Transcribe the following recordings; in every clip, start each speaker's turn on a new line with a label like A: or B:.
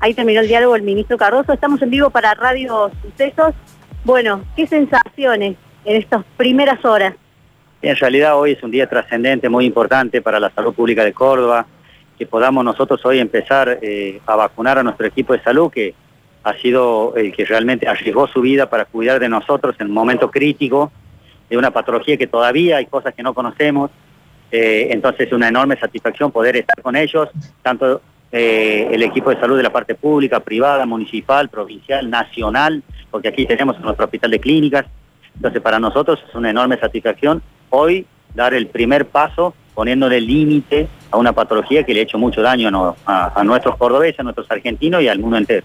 A: Ahí terminó el diálogo el ministro Cardoso. Estamos en vivo para Radio Sucesos. Bueno, ¿qué sensaciones en estas primeras horas?
B: En realidad hoy es un día trascendente, muy importante para la salud pública de Córdoba, que podamos nosotros hoy empezar eh, a vacunar a nuestro equipo de salud, que ha sido el que realmente arriesgó su vida para cuidar de nosotros en un momento crítico de una patología que todavía hay cosas que no conocemos. Eh, entonces es una enorme satisfacción poder estar con ellos, tanto eh, el equipo de salud de la parte pública, privada, municipal, provincial, nacional, porque aquí tenemos nuestro hospital de clínicas. Entonces para nosotros es una enorme satisfacción hoy dar el primer paso poniéndole límite a una patología que le ha hecho mucho daño a, nuestros cordobeses, a nuestros argentinos y al mundo entero.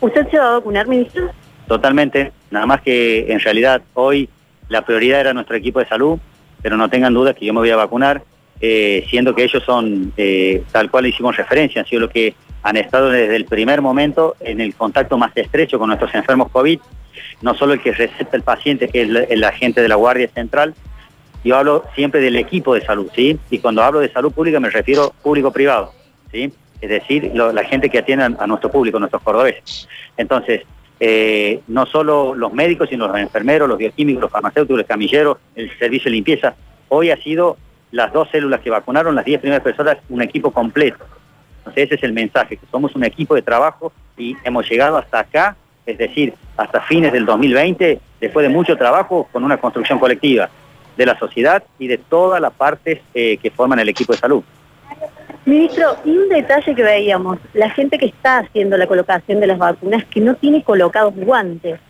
A: ¿Usted se va a vacunar, ministro?
B: Totalmente, nada más que en realidad hoy la prioridad era nuestro equipo de salud, pero no tengan dudas que yo me voy a vacunar, eh, siendo que ellos son, eh, tal cual hicimos referencia, han sido los que han estado desde el primer momento en el contacto más estrecho con nuestros enfermos COVID, no solo el que receta el paciente, que es el agente de la Guardia Central, yo hablo siempre del equipo de salud, ¿sí? Y cuando hablo de salud pública me refiero público-privado, ¿sí? Es decir, la gente que atiende a, nuestro público, nuestros cordobeses. Entonces, eh, no solo los médicos, sino los enfermeros, los bioquímicos, los farmacéuticos, los camilleros, el servicio de limpieza. Hoy ha sido las dos células que vacunaron, las 10 primeras personas, un equipo completo. Entonces ese es el mensaje, que somos un equipo de trabajo y hemos llegado hasta acá, es decir, hasta fines del 2020, después de mucho trabajo, con una construcción colectiva de la sociedad y de todas las partes eh, que forman el equipo de salud.
A: Ministro, y un detalle que veíamos, la gente que está haciendo la colocación de las vacunas que no tiene colocados guantes.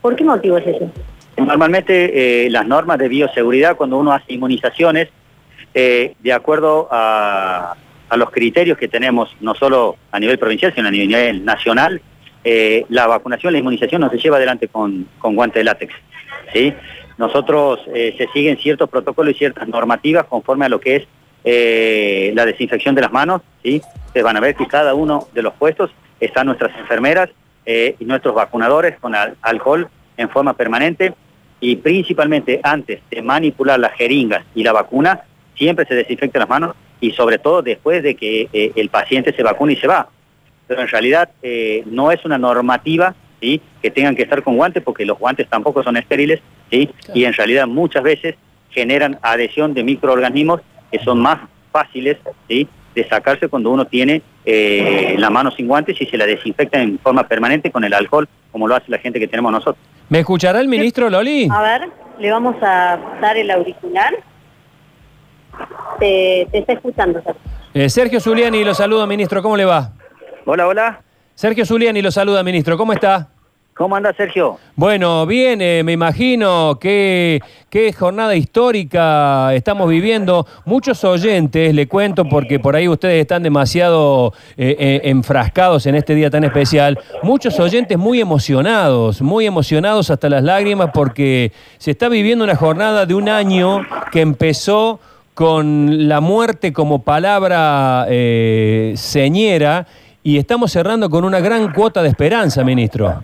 A: ¿Por qué motivo es eso?
B: Normalmente eh, las normas de bioseguridad cuando uno hace inmunizaciones, eh, de acuerdo a, los criterios que tenemos, no solo a nivel provincial, sino a nivel nacional, la vacunación, la inmunización no se lleva adelante con, con guante de látex. ¿sí? nosotros eh, se siguen ciertos protocolos y ciertas normativas conforme a lo que es eh, la desinfección de las manos, ¿sí? Ustedes van a ver que cada uno de los puestos están nuestras enfermeras eh, y nuestros vacunadores con alcohol en forma permanente y principalmente antes de manipular las jeringas y la vacuna, siempre se desinfectan las manos y sobre todo después de que el paciente se vacune y se va. Pero en realidad no es una normativa ¿sí? que tengan que estar con guantes porque los guantes tampoco son estériles ¿sí? y en realidad muchas veces generan adhesión de microorganismos que son más fáciles ¿sí? de sacarse cuando uno tiene eh, la mano sin guantes y se la desinfecta en forma permanente con el alcohol, como lo hace la gente que tenemos nosotros.
C: ¿Me escuchará el ministro Loli?
A: A ver, le vamos a dar el auricular. Te, está escuchando,
C: Sergio. Eh, Sergio Zuliani, lo saludo, ministro. ¿Cómo le va?
B: Hola, hola.
C: Sergio Zuliani lo saluda, ministro. ¿Cómo está?
B: ¿Cómo anda, Sergio?
C: Bueno, bien, eh, me imagino qué, qué jornada histórica estamos viviendo. Muchos oyentes, le cuento, porque por ahí ustedes están demasiado eh, eh, enfrascados en este día tan especial. Muchos oyentes muy emocionados, muy emocionados hasta las lágrimas, porque se está viviendo una jornada de un año que empezó con la muerte como palabra señera y estamos cerrando con una gran cuota de esperanza, ministro.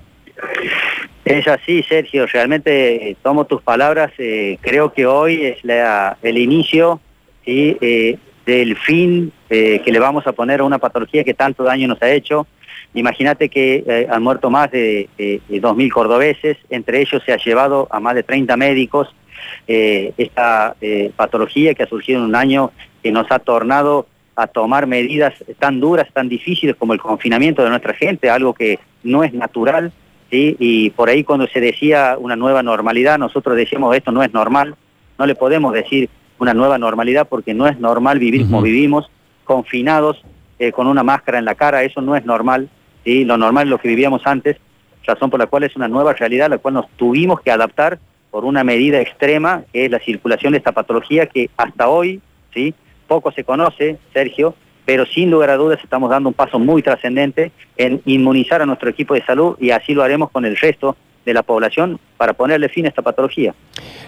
B: Es así, Sergio, realmente eh, tomo tus palabras, eh, creo que hoy es el inicio eh, del fin que le vamos a poner a una patología que tanto daño nos ha hecho. Imagínate que han muerto más de, de 2.000 cordobeses, entre ellos se ha llevado a más de 30 médicos esta patología que ha surgido en un año que nos ha tornado a tomar medidas tan duras, tan difíciles como el confinamiento de nuestra gente, algo que no es natural, ¿sí? y por ahí cuando se decía una nueva normalidad, nosotros decíamos esto no es normal, no le podemos decir una nueva normalidad porque no es normal vivir como vivimos, confinados, eh, con una máscara en la cara, eso no es normal, ¿sí? lo normal es lo que vivíamos antes, razón por la cual es una nueva realidad, la cual nos tuvimos que adaptar por una medida extrema, que es la circulación de esta patología que hasta hoy, ¿sí? poco se conoce, Sergio, pero sin lugar a dudas estamos dando un paso muy trascendente en inmunizar a nuestro equipo de salud y así lo haremos con el resto de la población para ponerle fin a esta patología.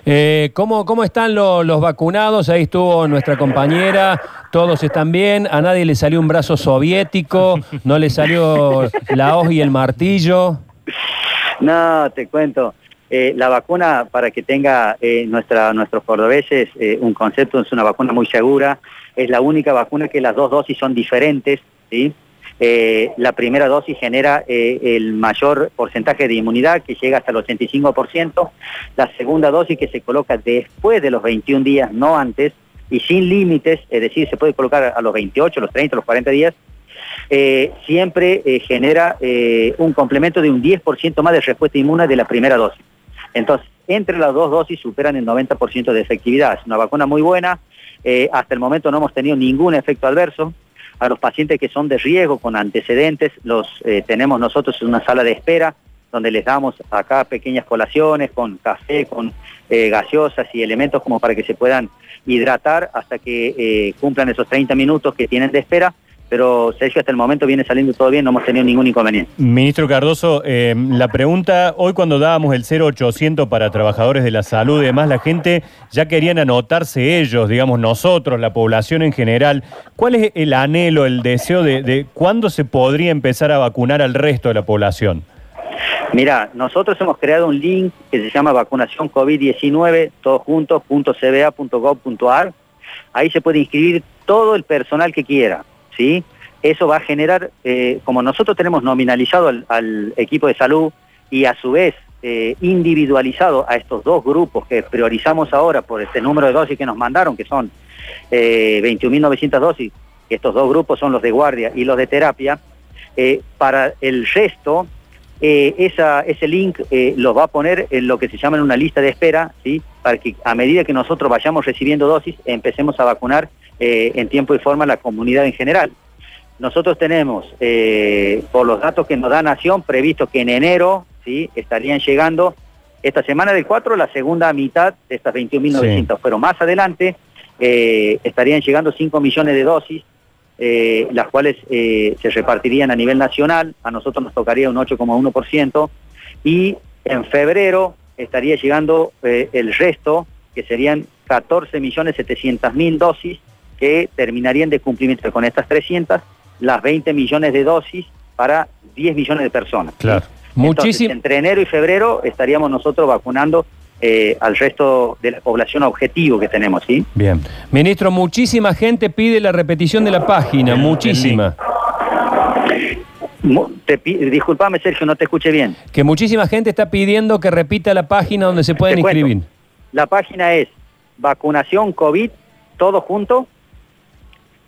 C: Eh, ¿cómo, ¿Cómo están los vacunados? Ahí estuvo nuestra compañera, todos están bien, a nadie le salió un brazo soviético, no le salió la hoz y el martillo.
B: No, te cuento, eh, la vacuna, para que tenga eh, nuestros cordobeses eh, un concepto, es una vacuna muy segura, es la única vacuna que las dos dosis son diferentes, ¿sí? Eh, la primera dosis genera el mayor porcentaje de inmunidad que llega hasta el 85%. La segunda dosis que se coloca después de los 21 días, no antes, y sin límites, es decir, se puede colocar a los 28, los 30, los 40 días, siempre genera un complemento de un 10% más de respuesta inmune de la primera dosis. Entonces, entre las dos dosis superan el 90% de efectividad. Es una vacuna muy buena. hasta el momento no hemos tenido ningún efecto adverso a los pacientes que son de riesgo con antecedentes, los eh, tenemos nosotros en una sala de espera donde les damos acá pequeñas colaciones con café, con eh, gaseosas y elementos como para que se puedan hidratar hasta que eh, cumplan esos 30 minutos que tienen de espera pero Sergio hasta el momento viene saliendo todo bien, no hemos tenido ningún inconveniente.
C: Ministro Cardoso, eh, la pregunta, hoy cuando dábamos el 0800 para trabajadores de la salud y demás, la gente ya querían anotarse ellos, digamos nosotros, la población en general. ¿Cuál es el anhelo, el deseo de, de cuándo se podría empezar a vacunar al resto de la población?
B: Mira, nosotros hemos creado un link que se llama vacunación COVID-19, todos juntos, Ahí se puede inscribir todo el personal que quiera ¿sí? Eso va a generar, eh, como nosotros tenemos nominalizado al, equipo de salud y a su vez eh, individualizado a estos dos grupos que priorizamos ahora por este número de dosis que nos mandaron, que son eh, 21.900 dosis, que estos dos grupos son los de guardia y los de terapia, eh, para el resto, ese link los va a poner en lo que se llama en una lista de espera, ¿sí? para que a medida que nosotros vayamos recibiendo dosis, empecemos a vacunar eh, en tiempo y forma la comunidad en general. Nosotros tenemos, eh, por los datos que nos da Nación, previsto que en enero ¿sí? estarían llegando, esta semana del 4, la segunda mitad de estas 21.900, pero más adelante eh, estarían llegando 5 millones de dosis, las cuales se repartirían a nivel nacional, a nosotros nos tocaría un 8,1%, y en febrero estaría llegando el resto, que serían 14.700.000 dosis, que terminarían de cumplimiento con estas 300, las 20 millones de dosis para 10 millones de personas.
C: Claro.
B: Muchísimo. Entre enero y febrero estaríamos nosotros vacunando eh, al resto de la población objetivo que tenemos, ¿sí?
C: Bien. Ministro, muchísima gente pide la repetición de la página, muchísima.
B: disculpame, Sergio, no te escuché bien.
C: Que muchísima gente está pidiendo que repita la página donde se pueden inscribir.
B: La página es vacunación COVID, todo junto,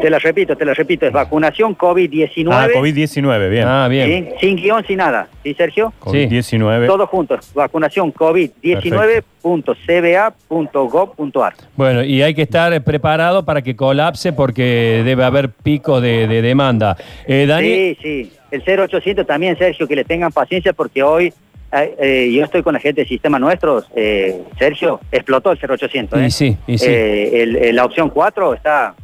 B: Te la repito, te la repito, es vacunación COVID-19.
C: Ah, COVID-19, bien.
B: Ah, bien. Sin guion, sin nada. ¿Sí, Sergio?
C: COVID-19.
B: Todos juntos. Vacunación COVID-19.cba.gov.ar.
C: Bueno, y hay que estar preparado para que colapse porque debe haber pico de, demanda.
B: Eh, Sí, sí. El 0800 también, Sergio, que le tengan paciencia porque hoy eh, eh, yo estoy con la gente del sistema nuestro, eh, Sergio, explotó el 0800.
C: Y sí, y sí.
B: la opción 4 está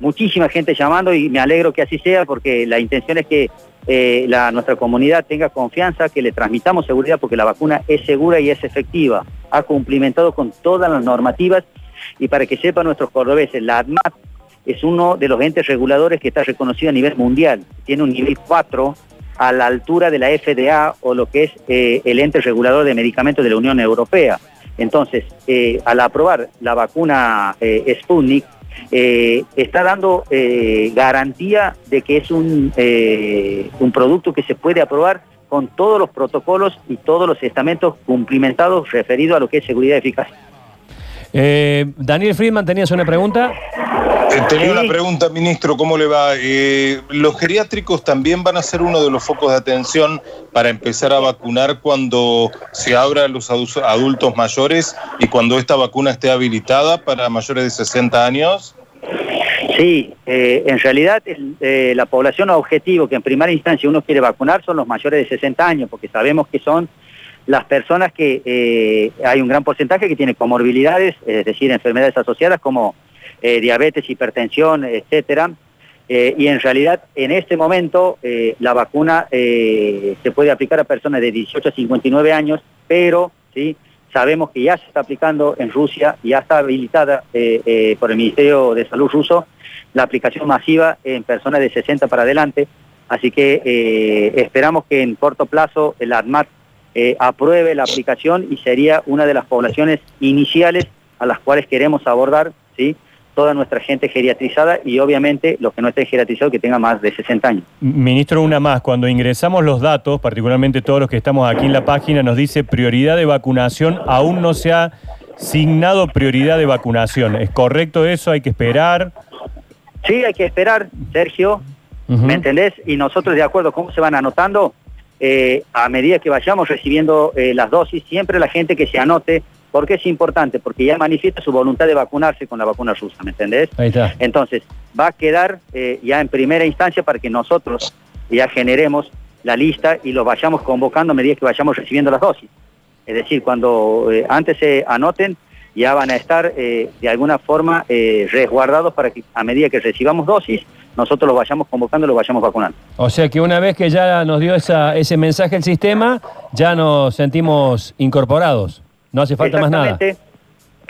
B: muchísima gente llamando y me alegro que así sea porque la intención es que eh, la, nuestra comunidad tenga confianza, que le transmitamos seguridad porque la vacuna es segura y es efectiva. Ha cumplimentado con todas las normativas y para que sepan nuestros cordobeses, la ADMAT es uno de los entes reguladores que está reconocido a nivel mundial. Tiene un nivel 4 a la altura de la FDA o lo que es eh, el ente regulador de medicamentos de la Unión Europea. Entonces, eh, al aprobar la vacuna Sputnik, eh, está dando eh, garantía de que es un, eh, un producto que se puede aprobar con todos los protocolos y todos los estamentos cumplimentados referidos a lo que es seguridad eficaz.
C: Daniel Friedman, ¿tenías una pregunta?
D: tenía una pregunta, ministro, ¿cómo le va? ¿Los geriátricos también van a ser uno de los focos de atención para empezar a vacunar cuando se abra a los adultos mayores y cuando esta vacuna esté habilitada para mayores de 60 años?
B: Sí, eh, en realidad eh, la población objetivo que en primera instancia uno quiere vacunar son los mayores de 60 años, porque sabemos que son las personas que eh, hay un gran porcentaje que tiene comorbilidades, es decir, enfermedades asociadas como diabetes, hipertensión, etcétera. y en realidad en este momento la vacuna se puede aplicar a personas de 18 a 59 años, pero sí sabemos que ya se está aplicando en Rusia, ya está habilitada por el Ministerio de Salud ruso la aplicación masiva en personas de 60 para adelante. Así que eh, esperamos que en corto plazo el ADMAT eh, apruebe la aplicación y sería una de las poblaciones iniciales a las cuales queremos abordar, ¿sí? toda nuestra gente geriatrizada y obviamente los que no estén geriatrizados que tengan más de 60 años.
C: Ministro, una más, cuando ingresamos los datos, particularmente todos los que estamos aquí en la página, nos dice prioridad de vacunación, aún no se ha signado prioridad de vacunación. ¿Es correcto eso? ¿Hay que esperar?
B: Sí, hay que esperar, Sergio, ¿me entendés? Y nosotros de acuerdo cómo se van anotando, eh, a medida que vayamos recibiendo eh, las dosis, siempre la gente que se anote, porque es importante, porque ya manifiesta su voluntad de vacunarse con la vacuna rusa, ¿me entendés?
C: Ahí está.
B: Entonces, va a quedar eh, ya en primera instancia para que nosotros ya generemos la lista y lo vayamos convocando a medida que vayamos recibiendo las dosis. Es decir, cuando antes se anoten, ya van a estar de alguna forma resguardados para que a medida que recibamos dosis, nosotros los vayamos convocando y los vayamos vacunando.
C: O sea que una vez que ya nos dio esa, ese mensaje el sistema, ya nos sentimos incorporados. No hace falta más nada.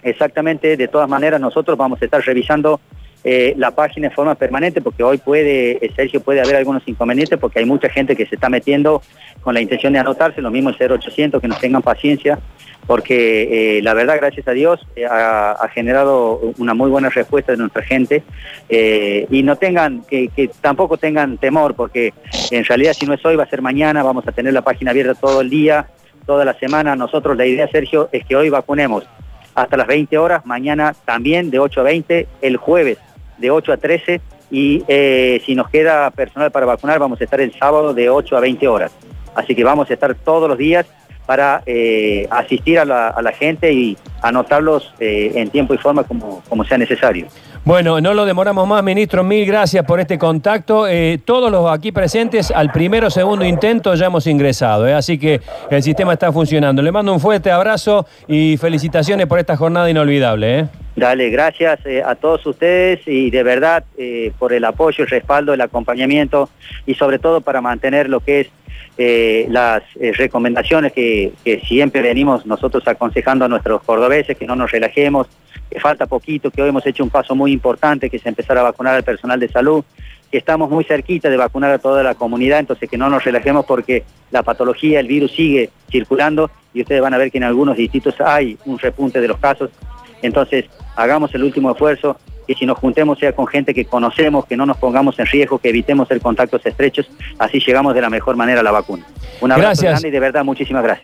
B: Exactamente, de todas maneras nosotros vamos a estar revisando eh, la página de forma permanente porque hoy puede, eh, Sergio, puede haber algunos inconvenientes porque hay mucha gente que se está metiendo con la intención de anotarse, lo mismo el 0800, que nos tengan paciencia, porque eh, la verdad, gracias a Dios, ha, generado una muy buena respuesta de nuestra gente y no tengan, que, tampoco tengan temor, porque en realidad si no es hoy va a ser mañana, vamos a tener la página abierta todo el día, toda la semana. Nosotros la idea, Sergio, es que hoy vacunemos hasta las 20 horas, mañana también de 8 a 20, el jueves de 8 a 13 y si nos queda personal para vacunar vamos a estar el sábado de 8 a 20 horas. Así que vamos a estar todos los días para eh, asistir a la, gente y anotarlos eh, en tiempo y forma como, como sea necesario.
C: Bueno, no lo demoramos más, ministro. Mil gracias por este contacto. Eh, todos los aquí presentes, al primero o segundo intento ya hemos ingresado, así que el sistema está funcionando. Le mando un fuerte abrazo y felicitaciones por esta jornada inolvidable.
B: Dale, gracias a todos ustedes y de verdad por el apoyo, el respaldo, el acompañamiento y sobre todo para mantener lo que es eh, las eh, recomendaciones que, siempre venimos nosotros aconsejando a nuestros cordobeses, que no nos relajemos, que falta poquito, que hoy hemos hecho un paso muy importante, que es empezar a vacunar al personal de salud, que estamos muy cerquita de vacunar a toda la comunidad, entonces que no nos relajemos porque la patología, el virus sigue circulando y ustedes van a ver que en algunos distritos hay un repunte de los casos, entonces hagamos el último esfuerzo, que si nos juntemos sea con gente que conocemos, que no nos pongamos en riesgo, que evitemos el contactos estrechos, así llegamos de la mejor manera a la vacuna. Un abrazo grande y de verdad muchísimas gracias.